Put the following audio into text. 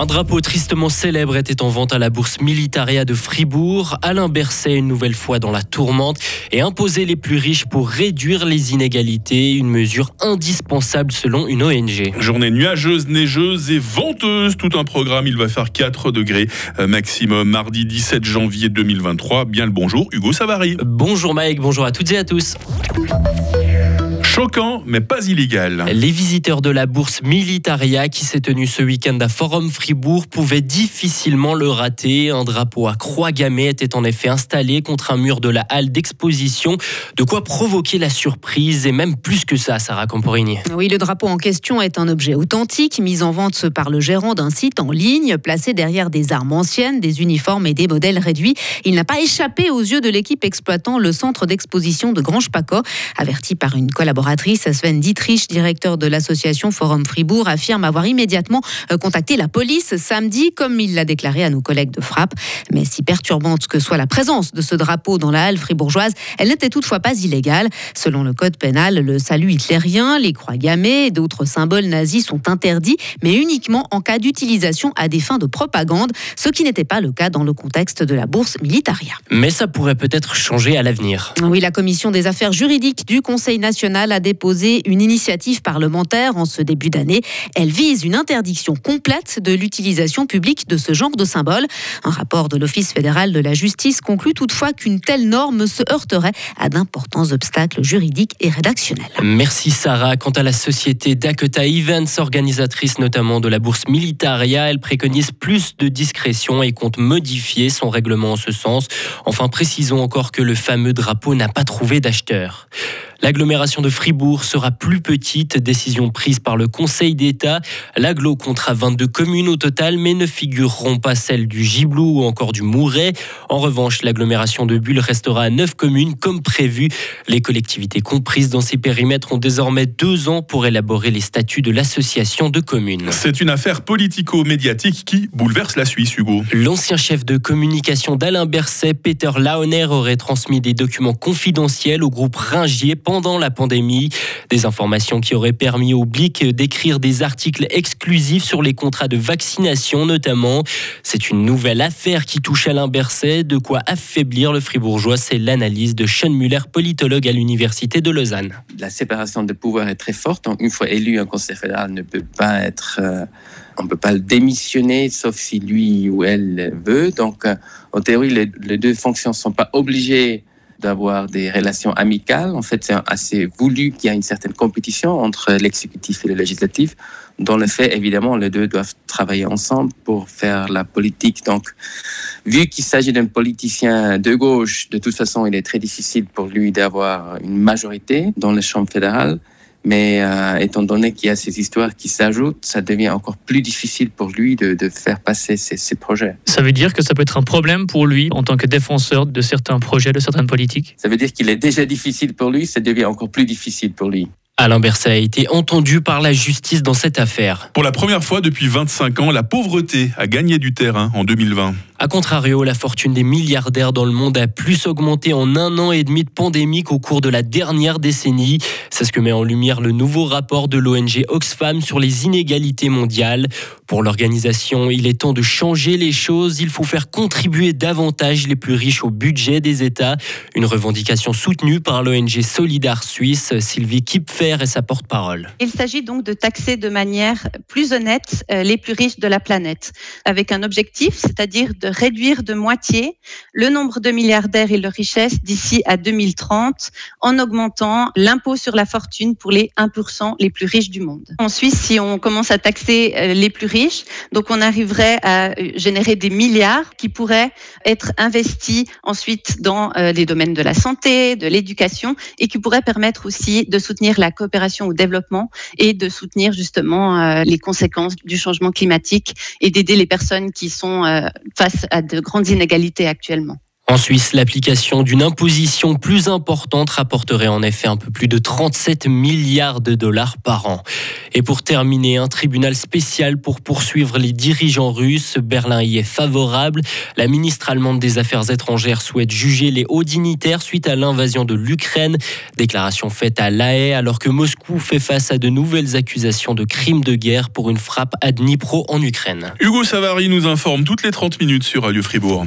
Un drapeau tristement célèbre était en vente à la bourse Militaria de Fribourg. Alain Berset, une nouvelle fois dans la tourmente, et imposer les plus riches pour réduire les inégalités, une mesure indispensable selon une ONG. Journée nuageuse, neigeuse et venteuse, tout un programme. Il va faire 4 degrés euh, maximum mardi 17 janvier 2023. Bien le bonjour, Hugo Savary. Bonjour Mike, bonjour à toutes et à tous. Choquant, mais pas illégal. Les visiteurs de la bourse Militaria qui s'est tenue ce week-end à Forum Fribourg pouvaient difficilement le rater. Un drapeau à croix gammée était en effet installé contre un mur de la halle d'exposition. De quoi provoquer la surprise et même plus que ça, Sarah Camporini. Oui, le drapeau en question est un objet authentique mis en vente par le gérant d'un site en ligne, placé derrière des armes anciennes, des uniformes et des modèles réduits. Il n'a pas échappé aux yeux de l'équipe exploitant le centre d'exposition de Grange-Paco, averti par une collaboration Sven Dietrich, directeur de l'association Forum Fribourg, affirme avoir immédiatement euh, contacté la police samedi, comme il l'a déclaré à nos collègues de frappe. Mais si perturbante que soit la présence de ce drapeau dans la halle fribourgeoise, elle n'était toutefois pas illégale. Selon le code pénal, le salut hitlérien, les croix gammées et d'autres symboles nazis sont interdits, mais uniquement en cas d'utilisation à des fins de propagande, ce qui n'était pas le cas dans le contexte de la bourse Militaria. Mais ça pourrait peut-être changer à l'avenir. Oui, la commission des affaires juridiques du Conseil national a déposé une initiative parlementaire en ce début d'année. Elle vise une interdiction complète de l'utilisation publique de ce genre de symbole. Un rapport de l'Office fédéral de la justice conclut toutefois qu'une telle norme se heurterait à d'importants obstacles juridiques et rédactionnels. Merci Sarah. Quant à la société Dakota Events, organisatrice notamment de la bourse Militaria, elle préconise plus de discrétion et compte modifier son règlement en ce sens. Enfin, précisons encore que le fameux drapeau n'a pas trouvé d'acheteur. L'agglomération de Fribourg sera plus petite, décision prise par le Conseil d'État. L'agglo comptera 22 communes au total, mais ne figureront pas celles du Giblou ou encore du Mouret. En revanche, l'agglomération de Bulle restera à 9 communes comme prévu. Les collectivités comprises dans ces périmètres ont désormais deux ans pour élaborer les statuts de l'association de communes. C'est une affaire politico-médiatique qui bouleverse la Suisse, Hugo. L'ancien chef de communication d'Alain Berset, Peter Launer, aurait transmis des documents confidentiels au groupe Ringier pendant la pandémie. Des informations qui auraient permis au Blic d'écrire des articles exclusifs sur les contrats de vaccination notamment. C'est une nouvelle affaire qui touche Alain Berset, de quoi affaiblir le fribourgeois. C'est l'analyse de Sean Muller, politologue à l'Université de Lausanne. La séparation de pouvoir est très forte. Une fois élu, un conseil fédéral ne peut pas être... Euh, on ne peut pas le démissionner sauf si lui ou elle veut. Donc, euh, en théorie, les deux fonctions ne sont pas obligées d'avoir des relations amicales. En fait, c'est assez voulu qu'il y ait une certaine compétition entre l'exécutif et le législatif. Dans le fait, évidemment, les deux doivent travailler ensemble pour faire la politique. Donc, vu qu'il s'agit d'un politicien de gauche, de toute façon, il est très difficile pour lui d'avoir une majorité dans les chambres fédérales. Mais euh, étant donné qu'il y a ces histoires qui s'ajoutent, ça devient encore plus difficile pour lui de, de faire passer ses, ses, projets. Ça veut dire que ça peut être un problème pour lui en tant que défenseur de certains projets, de certaines politiques? Ça veut dire qu'il est déjà difficile pour lui, ça devient encore plus difficile pour lui. Alain Berset a été entendu par la justice dans cette affaire. Pour la première fois depuis 25 ans, la pauvreté a gagné du terrain en 2020. A contrario, la fortune des milliardaires dans le monde a plus augmenté en un an et demi de pandémie qu'au cours de la dernière décennie. C'est ce que met en lumière le nouveau rapport de l'ONG Oxfam sur les inégalités mondiales. Pour l'organisation, il est temps de changer les choses. Il faut faire contribuer davantage les plus riches au budget des États. Une revendication soutenue par l'ONG Solidar Suisse. Sylvie Kipfer est sa porte-parole. Il s'agit donc de taxer de manière plus honnête euh, les plus riches de la planète, avec un objectif, c'est-à-dire de réduire de moitié le nombre de milliardaires et leur richesse d'ici à 2030 en augmentant l'impôt sur la fortune pour les 1% les plus riches du monde. En Suisse, si on commence à taxer euh, les plus riches, donc on arriverait à euh, générer des milliards qui pourraient être investis ensuite dans euh, les domaines de la santé, de l'éducation et qui pourraient permettre aussi de soutenir la coopération au développement et de soutenir justement les conséquences du changement climatique et d'aider les personnes qui sont face à de grandes inégalités actuellement. En Suisse, l'application d'une imposition plus importante rapporterait en effet un peu plus de 37 milliards de dollars par an. Et pour terminer, un tribunal spécial pour poursuivre les dirigeants russes. Berlin y est favorable. La ministre allemande des Affaires étrangères souhaite juger les hauts dignitaires suite à l'invasion de l'Ukraine. Déclaration faite à La Haye alors que Moscou fait face à de nouvelles accusations de crimes de guerre pour une frappe à Dnipro en Ukraine. Hugo Savary nous informe toutes les 30 minutes sur Radio Fribourg.